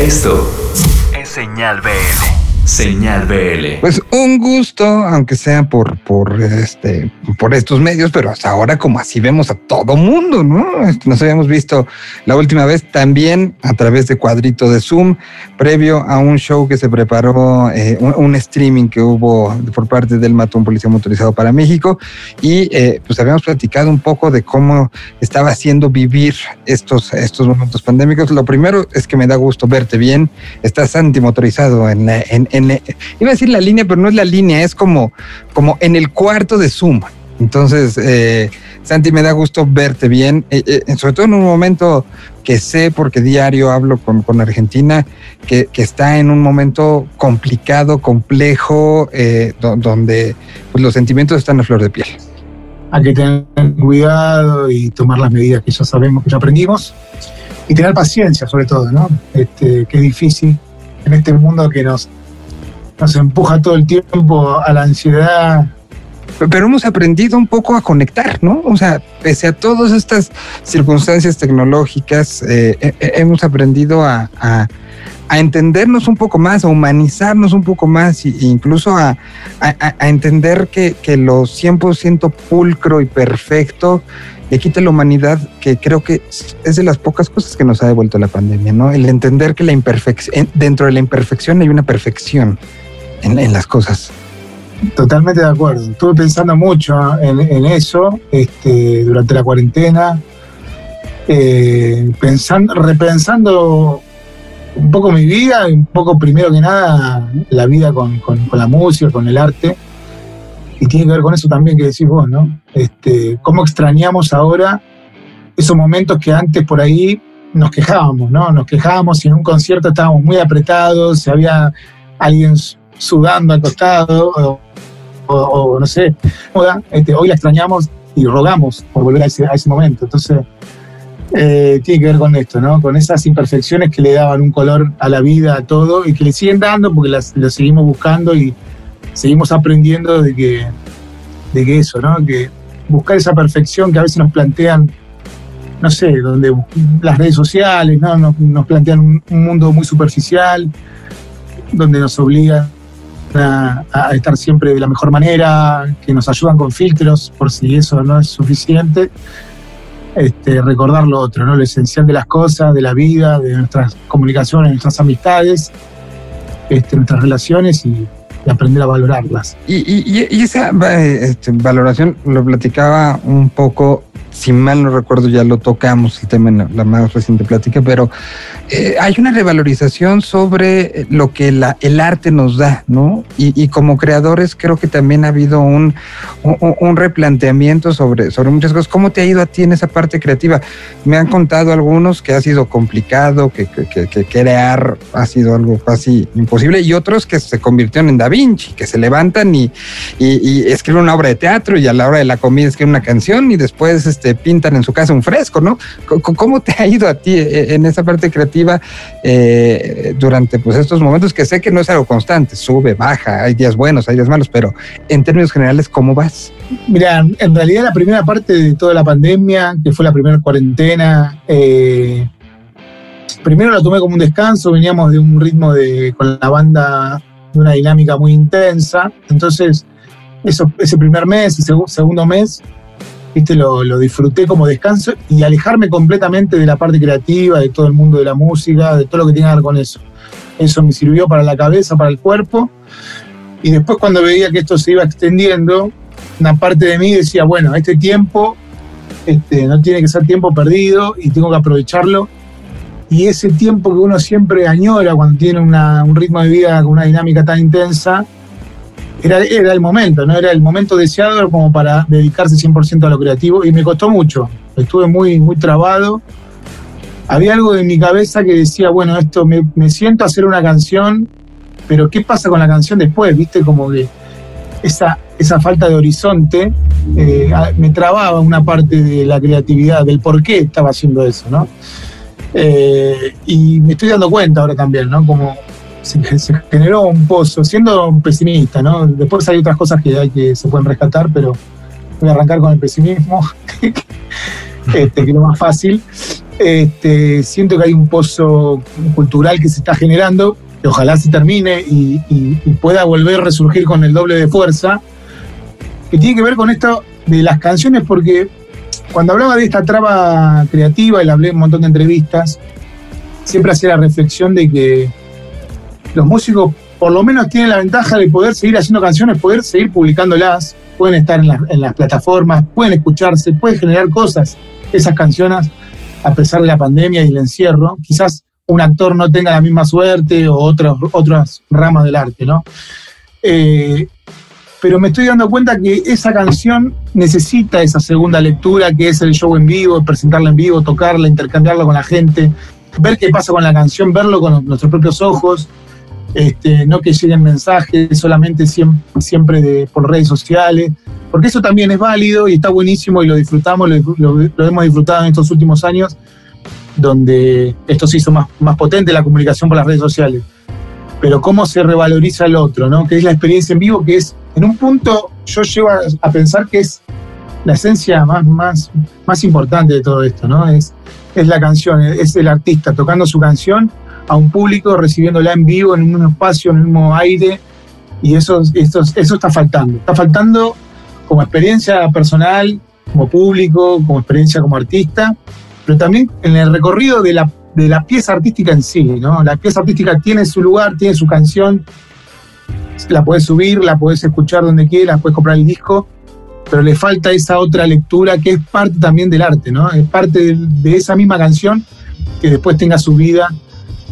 Esto es Señal BL. Señal BL. Pues un gusto, aunque sea por, por, este, por estos medios, pero hasta ahora como así vemos a todo mundo, ¿no? Este, nos habíamos visto la última vez también a través de cuadrito de Zoom, previo a un show que se preparó, eh, un, streaming que hubo por parte del Matón Policía Motorizado para México y eh, pues habíamos platicado un poco de cómo estaba haciendo vivir estos, estos momentos pandémicos. Lo primero es que me da gusto verte bien, estás antimotorizado en, en iba a decir la línea, pero no es la línea, es como, como en el cuarto de Zoom. Entonces, eh, Santi, me da gusto verte bien, eh, eh, sobre todo en un momento que sé, porque diario hablo con, con Argentina, que, que, está en un momento complicado, complejo, donde pues, los sentimientos están a flor de piel. Hay que tener cuidado y tomar las medidas que ya sabemos, que ya aprendimos, y tener paciencia sobre todo, ¿no? Este, que es difícil en este mundo que nos nos empuja todo el tiempo a la ansiedad. Pero hemos aprendido un poco a conectar, ¿no? O sea, pese a todas estas circunstancias tecnológicas, eh, eh, eh, hemos aprendido a, entendernos un poco más, a humanizarnos un poco más e incluso a, entender que, que lo 100% pulcro y perfecto le quita la humanidad, que creo que es de las pocas cosas que nos ha devuelto la pandemia, ¿no? El entender que la imperfección, dentro de la imperfección hay una perfección en, las cosas. Totalmente de acuerdo. Estuve pensando mucho en, eso este, durante la cuarentena, eh, pensando, repensando un poco mi vida, un poco primero que nada la vida con, la música, con el arte. Y tiene que ver con eso también que decís vos, ¿no? Este, cómo extrañamos ahora esos momentos que antes por ahí nos quejábamos, ¿no? Nos quejábamos y en un concierto estábamos muy apretados, se había alguien sudando al costado, o, no sé, este, hoy la extrañamos y rogamos por volver a ese, momento. Entonces, eh, tiene que ver con esto, ¿no? Con esas imperfecciones que le daban un color a la vida, a todo, y que le siguen dando porque las, seguimos buscando y seguimos aprendiendo de que, de que eso, ¿no? Que buscar esa perfección que a veces nos plantean, no sé, donde las redes sociales, ¿no? Nos, plantean un, un mundo muy superficial, donde nos obligan a, estar siempre de la mejor manera, que nos ayudan con filtros, por si eso no es suficiente. Este, recordar lo otro, lo esencial de las cosas, de la vida, de nuestras comunicaciones, nuestras amistades, este, nuestras relaciones y, aprender a valorarlas. Y, esa este, valoración lo platicaba un poco si mal no recuerdo, ya lo tocamos el tema en la más reciente plática, pero eh, hay una revalorización sobre lo que la, el arte nos da, ¿no? Y, como creadores creo que también ha habido un, un, replanteamiento sobre, sobre muchas cosas. ¿Cómo te ha ido a ti en esa parte creativa? Me han contado algunos que ha sido complicado, que, que, crear ha sido algo casi imposible, y otros que se convirtieron en Da Vinci, que se levantan y, y, y escriben una obra de teatro y a la hora de la comida escriben una canción y después este, pintan en su casa un fresco, ¿no? ¿Cómo te ha ido a ti eh, en esa parte creativa eh, durante pues, estos momentos que sé que no es algo constante, sube, baja, hay días buenos, hay días malos, pero en términos generales, ¿cómo vas? Mira, en realidad la primera parte de toda la pandemia, que fue la primera cuarentena, eh, primero lo tomé como un descanso, veníamos de un ritmo de, con la banda de una dinámica muy intensa, entonces eso, ese primer mes, ese segundo mes, ¿viste? Lo, lo, disfruté como descanso y alejarme completamente de la parte creativa, de todo el mundo de la música, de todo lo que tiene que ver con eso. Eso me sirvió para la cabeza, para el cuerpo. Y después cuando veía que esto se iba extendiendo, una parte de mí decía, bueno, este tiempo este, no tiene que ser tiempo perdido y tengo que aprovecharlo. Y ese tiempo que uno siempre añora cuando tiene un ritmo de vida con una dinámica tan intensa, era, el momento, ¿no? Era el momento deseado como para dedicarse 100% a lo creativo y me costó mucho. Estuve muy, muy trabado. Había algo en mi cabeza que decía, bueno, esto me, siento a hacer una canción, pero ¿qué pasa con la canción después? ¿Viste? Como que esa, esa falta de horizonte eh, me trababa una parte de la creatividad, del por qué estaba haciendo eso, ¿no? Eh, y me estoy dando cuenta ahora también, ¿no? Como se, generó un pozo, siendo pesimista, ¿no? Después hay otras cosas que, hay que se pueden rescatar, pero voy a arrancar con el pesimismo, este, que es lo más fácil. Este, siento que hay un pozo cultural que se está generando, que ojalá se termine y, y pueda volver a resurgir con el doble de fuerza, que tiene que ver con esto de las canciones, porque cuando hablaba de esta traba creativa, y le hablé en un montón de entrevistas, siempre hacía la reflexión de que los músicos por lo menos tienen la ventaja de poder seguir haciendo canciones, poder seguir publicándolas, pueden estar en, las plataformas, pueden escucharse, pueden generar cosas, esas canciones, a pesar de la pandemia y el encierro. Quizás un actor no tenga la misma suerte o otras otras ramas del arte, ¿no? Eh, pero me estoy dando cuenta que esa canción necesita esa segunda lectura, que es el show en vivo, presentarla en vivo, tocarla, intercambiarla con la gente, ver qué pasa con la canción, verlo con nuestros propios ojos, este, no que lleguen mensajes solamente siempre, por redes sociales, porque eso también es válido y está buenísimo y lo disfrutamos, lo, hemos disfrutado en estos últimos años, donde esto se hizo más, más potente, la comunicación por las redes sociales. Pero cómo se revaloriza el otro, ¿no? Que es la experiencia en vivo, que es, en un punto, yo llego a, pensar que es la esencia más, más, más importante de todo esto, ¿no? Es, es la canción, es el artista tocando su canción a un público, recibiéndola en vivo, en un espacio, en el mismo aire, y eso, eso, eso está faltando. Está faltando como experiencia personal, como público, como experiencia como artista, pero también en el recorrido de la, de la pieza artística en sí, ¿no? La pieza artística tiene su lugar, tiene su canción, la puedes subir, la puedes escuchar donde quieras, puedes comprar el disco, pero le falta esa otra lectura que es parte también del arte, ¿no? Es parte de esa misma canción que después tenga su vida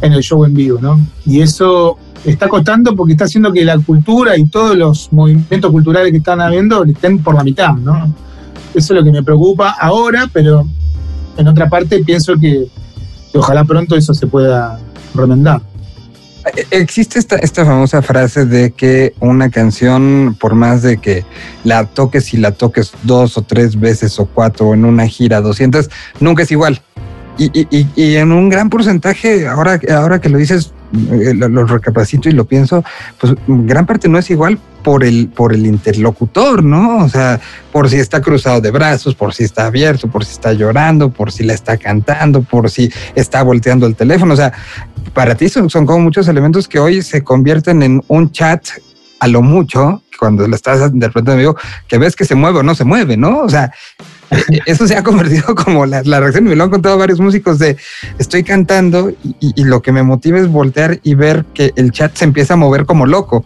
en el show en vivo, ¿no? Y eso está costando porque está haciendo que la cultura y todos los movimientos culturales que están habiendo estén por la mitad, ¿no? Eso es lo que me preocupa ahora, pero en otra parte pienso que, ojalá pronto eso se pueda remendar. Existe esta, esta famosa frase de que una canción, por más de que la toques y la toques dos o tres veces o cuatro en una gira, 200, nunca es igual. Y, en un gran porcentaje, ahora, ahora que lo dices, eh, lo, recapacito y lo pienso, pues gran parte no es igual por el, por el interlocutor, ¿no? O sea, por si está cruzado de brazos, por si está abierto, por si está llorando, por si la está cantando, por si está volteando el teléfono. O sea, para ti son, son como muchos elementos que hoy se convierten en un chat a lo mucho, cuando la estás interpretando vivo, que ves que se mueve o no se mueve, ¿no? O sea, eso se ha convertido como la, reacción, y me lo han contado varios músicos de estoy cantando y, lo que me motiva es voltear y ver que el chat se empieza a mover como loco.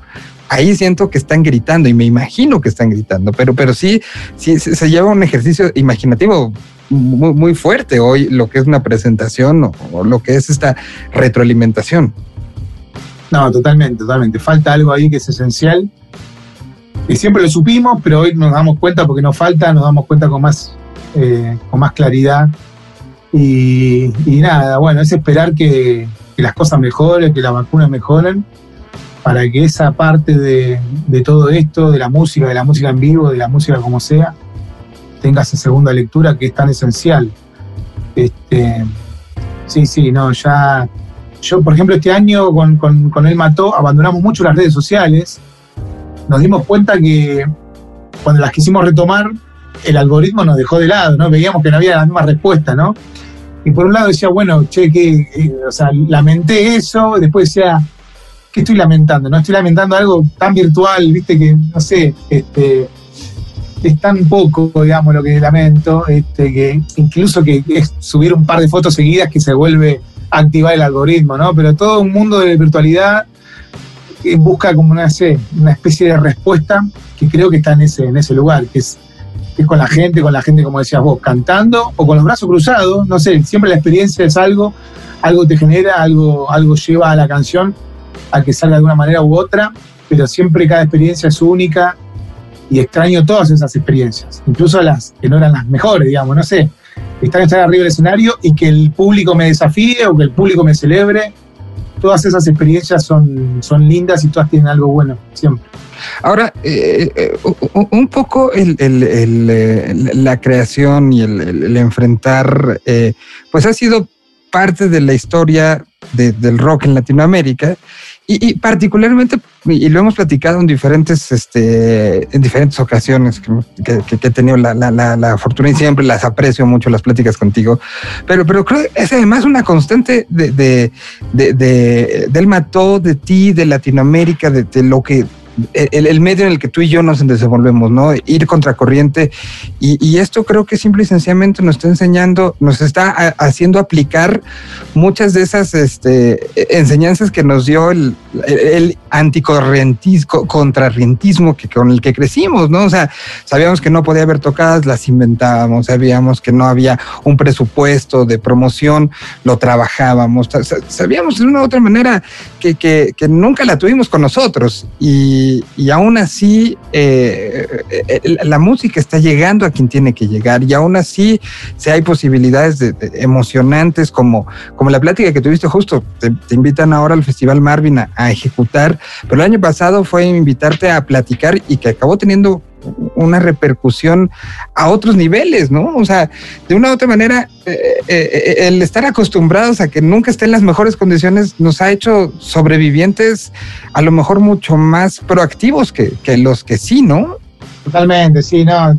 Ahí siento que están gritando y me imagino que están gritando, pero, pero sí, sí se lleva un ejercicio imaginativo muy, muy fuerte hoy, lo que es una presentación o, o lo que es esta retroalimentación. No, totalmente, totalmente. Falta algo ahí que es esencial y siempre lo supimos, pero hoy nos damos cuenta porque nos falta, nos damos cuenta con más, eh, con más claridad. Y, nada, bueno, es esperar que, las cosas mejoren, que las vacunas mejoren, para que esa parte de, todo esto, de la música, de la música en vivo, de la música como sea, tenga esa segunda lectura que es tan esencial. Este, sí, sí, no, ya. Yo, por ejemplo, este año con, con, con El Mató abandonamos mucho las redes sociales nos dimos cuenta que cuando las quisimos retomar, el algoritmo nos dejó de lado, ¿no? Veíamos que no había la misma respuesta, ¿no? Y por un lado decía, bueno, che, que, eh, o sea, lamenté eso, después decía, ¿qué estoy lamentando? No estoy lamentando algo tan virtual, viste, que, no sé, este, es tan poco, digamos, lo que lamento, este, que incluso que es subir un par de fotos seguidas que se vuelve a activar el algoritmo, ¿no? Pero todo un mundo de virtualidad busca como una, una especie de respuesta que creo que está en ese, en ese lugar, que es, es con la gente, con la gente, como decías vos, cantando o con los brazos cruzados, no sé, siempre la experiencia es algo, algo te genera, algo, algo lleva a la canción a que salga de una manera u otra, pero siempre cada experiencia es única y extraño todas esas experiencias, incluso las que no eran las mejores, digamos, no sé, estar, estar arriba del escenario y que el público me desafíe o que el público me celebre todas esas experiencias son, son lindas y todas tienen algo bueno, siempre. Ahora, eh, eh, un poco eh, la creación y el, enfrentar, pues ha sido parte de la historia del rock en Latinoamérica Y, particularmente, y lo hemos platicado en diferentes, este, en diferentes ocasiones que, he tenido la, la, fortuna y siempre las aprecio mucho las pláticas contigo, pero, pero creo que es además una constante de, de, de, del mató, de ti, de Latinoamérica, de, lo que el, medio en el que tú y yo nos desenvolvemos, ¿no? Ir contracorriente. Y, y esto creo que simple y sencillamente nos está enseñando, nos está haciendo aplicar muchas de esas este, enseñanzas que nos dio el, el contrarrientismo que, con el que crecimos, ¿no? O sea, sabíamos que no podía haber tocadas, las inventábamos, sabíamos que no había un presupuesto de promoción, lo trabajábamos, sabíamos de una u otra manera que, que, que nunca la tuvimos con nosotros y y, aún así eh, eh, la música está llegando a quien tiene que llegar y aún así si hay posibilidades emocionantes como, como la plática que tuviste justo, te, invitan ahora al Festival Marvin a, ejecutar, pero el año pasado fue invitarte a platicar y que acabó teniendo una repercusión a otros niveles, ¿no? O sea, de una u otra manera, eh, eh, eh, el estar acostumbrados a que nunca estén en las mejores condiciones nos ha hecho sobrevivientes a lo mejor mucho más proactivos que, los que sí, ¿no? Totalmente, sí, no.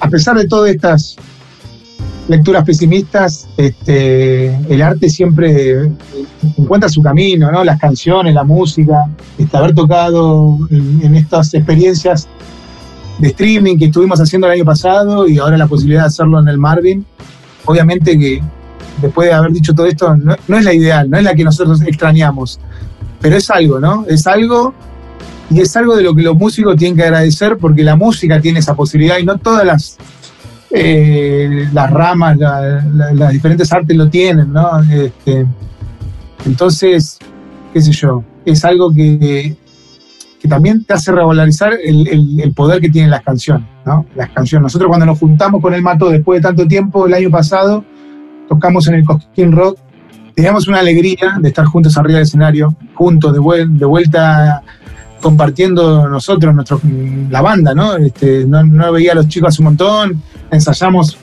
A, pesar de todas estas lecturas pesimistas, este, el arte siempre encuentra su camino, ¿no? Las canciones, la música, este, haber tocado en estas experiencias de streaming que estuvimos haciendo el año pasado y ahora la posibilidad de hacerlo en el Marvin. Obviamente que después de haber dicho todo esto, no, es la ideal, no es la que nosotros extrañamos, pero es algo, ¿no? Es algo y es algo de lo que los músicos tienen que agradecer porque la música tiene esa posibilidad y no todas las, eh, las ramas, las diferentes artes lo tienen, ¿no? Este, entonces, qué sé yo, es algo que que también te hace revalorizar el, poder que tienen las canciones, ¿no? Las canciones. Nosotros cuando nos juntamos con el Mato después de tanto tiempo, el año pasado, tocamos en el Cosquín Rock, teníamos una alegría de estar juntos arriba del escenario, juntos, de, vuelta compartiendo nosotros, nuestro, la banda, ¿no? Este, ¿no? No veía a los chicos hace un montón, ensayamos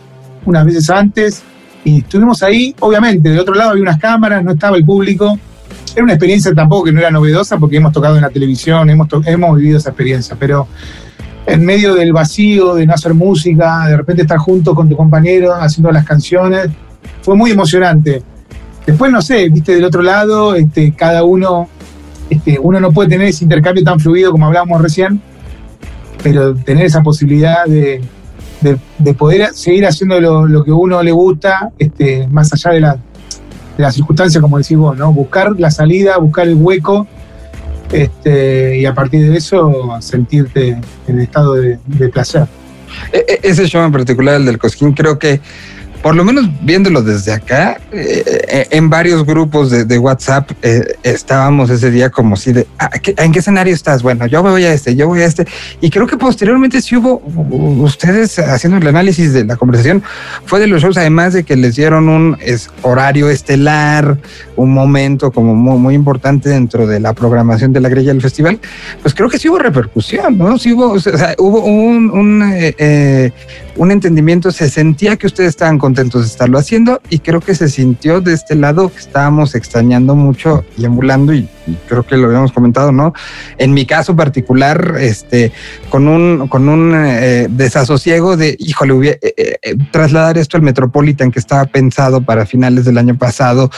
unas veces antes y estuvimos ahí, obviamente, del otro lado había unas cámaras, no estaba el público, era una experiencia tampoco que no era novedosa porque hemos tocado en la televisión, hemos, hemos vivido esa experiencia, pero en medio del vacío, de no hacer música, de repente estar junto con tu compañero haciendo las canciones, fue muy emocionante. Después, no sé, viste, del otro lado, este, cada uno, este, uno no puede tener ese intercambio tan fluido como hablábamos recién, pero tener esa posibilidad de, poder seguir haciendo lo, lo, que uno le gusta, este, más allá de la, de las circunstancias, como decís vos, ¿no? Buscar la salida, buscar el hueco este, y a partir de eso sentirte en estado de, placer. E, e, ese show en particular, el del Cosquín, creo que por lo menos viéndolo desde acá, eh, eh, en varios grupos de, WhatsApp eh, estábamos ese día como si de, ah, ¿en qué escenario estás? Bueno, yo voy a este, yo voy a este. Y creo que posteriormente sí hubo, ustedes haciendo el análisis de la conversación, fue de los shows, además de que les dieron un horario estelar, un momento como muy, importante dentro de la programación de la grilla del festival, pues creo que sí hubo repercusión, ¿no? Sí hubo, o sea, hubo un, un, un entendimiento, se sentía que ustedes estaban contentos de estarlo haciendo y creo que se sintió de este lado que estábamos extrañando mucho y emulando y, creo que lo habíamos comentado, ¿no? En mi caso particular, este, con un, con un eh, desasosiego de, híjole, eh, eh, trasladar esto al Metropolitan que estaba pensado para finales del año pasado,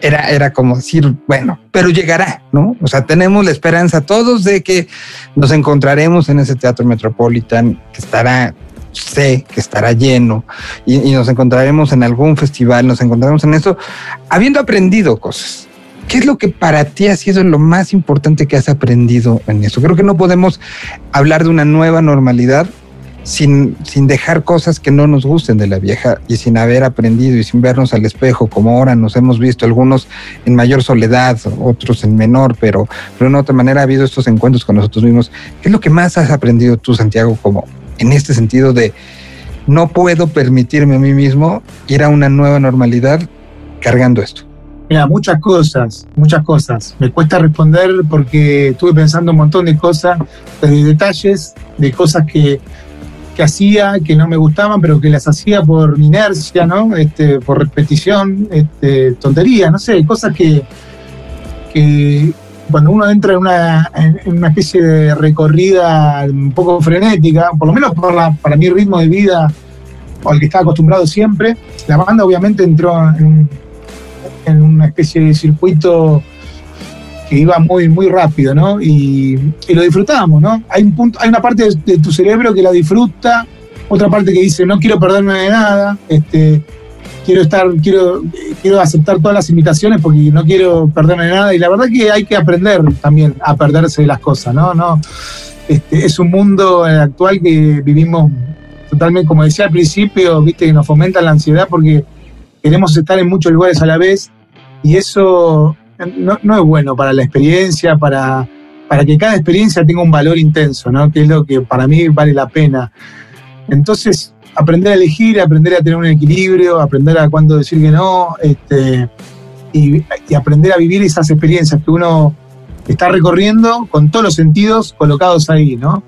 era, era como decir, bueno, pero llegará, ¿no? O sea, tenemos la esperanza todos de que nos encontraremos en ese Teatro Metropolitan que estará sé que estará lleno y, nos encontraremos en algún festival, nos encontraremos en eso, habiendo aprendido cosas. ¿Qué es lo que para ti ha sido lo más importante que has aprendido en eso? Creo que no podemos hablar de una nueva normalidad sin, sin dejar cosas que no nos gusten de la vieja y sin haber aprendido y sin vernos al espejo como ahora nos hemos visto, algunos en mayor soledad, otros en menor, pero, pero de otra manera ha habido estos encuentros con nosotros mismos. ¿Qué es lo que más has aprendido tú, Santiago, como, en este sentido de no puedo permitirme a mí mismo ir a una nueva normalidad cargando esto? Mira, muchas cosas, muchas cosas. Me cuesta responder porque estuve pensando un montón de cosas, de detalles, de cosas que, que hacía, que no me gustaban, pero que las hacía por inercia, ¿no? Este, por repetición, este, tontería, no sé, cosas que, que, cuando uno entra en una, en una especie de recorrida un poco frenética, por lo menos para, para mi ritmo de vida o al que estaba acostumbrado siempre, la banda obviamente entró en, en una especie de circuito que iba muy, muy rápido, ¿no? Y, lo disfrutábamos, ¿no? Hay, un punto, hay una parte de, tu cerebro que la disfruta, otra parte que dice, no quiero perderme de nada, este, quiero estar, quiero, quiero aceptar todas las invitaciones porque no quiero perderme de nada. Y la verdad que hay que aprender también a perderse de las cosas, ¿no? no este, es un mundo actual que vivimos totalmente, como decía al principio, viste, que nos fomenta la ansiedad porque queremos estar en muchos lugares a la vez y eso no, no es bueno para la experiencia, para, para que cada experiencia tenga un valor intenso, ¿no? Que es lo que para mí vale la pena. Entonces, aprender a elegir, aprender a tener un equilibrio, aprender a cuándo decir que no, este, y, aprender a vivir esas experiencias que uno está recorriendo con todos los sentidos colocados ahí, ¿no?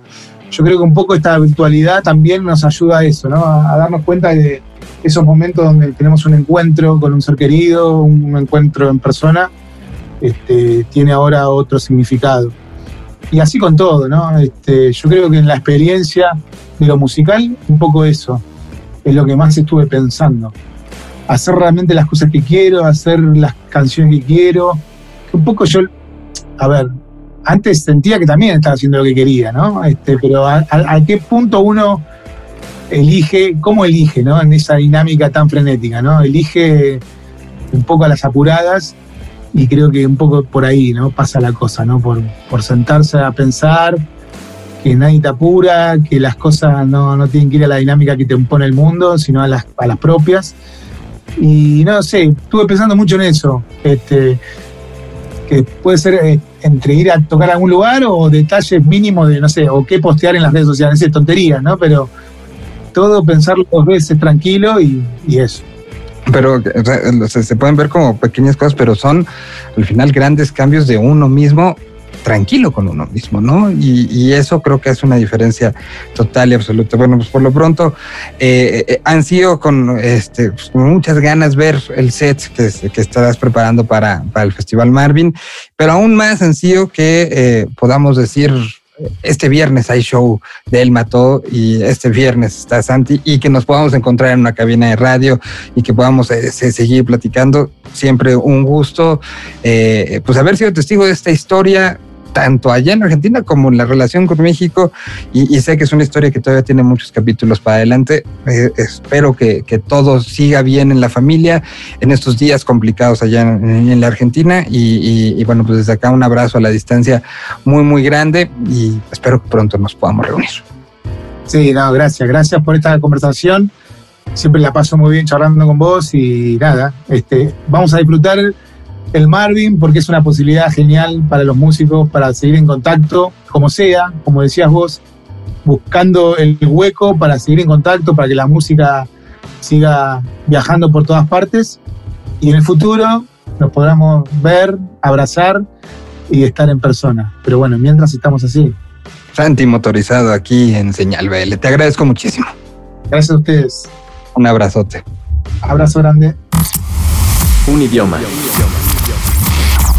Yo creo que un poco esta virtualidad también nos ayuda a eso, ¿no? A, darnos cuenta de esos momentos donde tenemos un encuentro con un ser querido, un encuentro en persona, este, tiene ahora otro significado. Y así con todo, ¿no? Este, yo creo que en la experiencia de lo musical, un poco eso es lo que más estuve pensando. Hacer realmente las cosas que quiero, hacer las canciones que quiero. Un poco yo, a ver, antes sentía que también estaba haciendo lo que quería, ¿no? Este, pero a, qué punto uno elige, cómo elige, ¿no? En esa dinámica tan frenética, ¿no? Elige un poco a las apuradas y creo que un poco por ahí, ¿no? Pasa la cosa, ¿no? Por, por sentarse a pensar, que nadie te apura, que las cosas no, no, tienen que ir a la dinámica que te impone el mundo, sino a las, a las propias. Y no sé, estuve pensando mucho en eso. Este, que puede ser eh, entre ir a tocar a algún lugar o detalles mínimos de, no sé, o qué postear en las redes sociales. Es tonterías, ¿no? Pero todo pensarlo dos veces tranquilo y eso pero se pueden ver como pequeñas cosas, pero son al final grandes cambios de uno mismo tranquilo con uno mismo, ¿no? Y, eso creo que es una diferencia total y absoluta. Bueno, pues por lo pronto eh, eh, han sido con, este, pues, muchas ganas ver el set que, que estarás preparando para, para, el Festival Marvin, pero aún más han sido que eh, podamos decir este viernes hay show de El Mató y este viernes está Santi y que nos podamos encontrar en una cabina de radio y que podamos seguir platicando. Siempre un gusto, pues haber sido testigo de esta historia tanto allá en Argentina como en la relación con México. Y, sé que es una historia que todavía tiene muchos capítulos para adelante. Eh, espero que, todo siga bien en la familia en estos días complicados allá en, la Argentina. Y, bueno, pues desde acá un abrazo a la distancia muy, muy grande y espero que pronto nos podamos reunir. Sí, no, gracias, gracias por esta conversación. Siempre la paso muy bien charlando con vos y nada, este, vamos a disfrutar el Marvin, porque es una posibilidad genial para los músicos para seguir en contacto, como sea, como decías vos, buscando el hueco para seguir en contacto, para que la música siga viajando por todas partes y en el futuro nos podamos ver, abrazar y estar en persona. Pero bueno, mientras estamos así. Santi motorizado aquí en Señal BL. Te agradezco muchísimo. Gracias a ustedes. Un abrazote. Abrazo grande. Un idioma.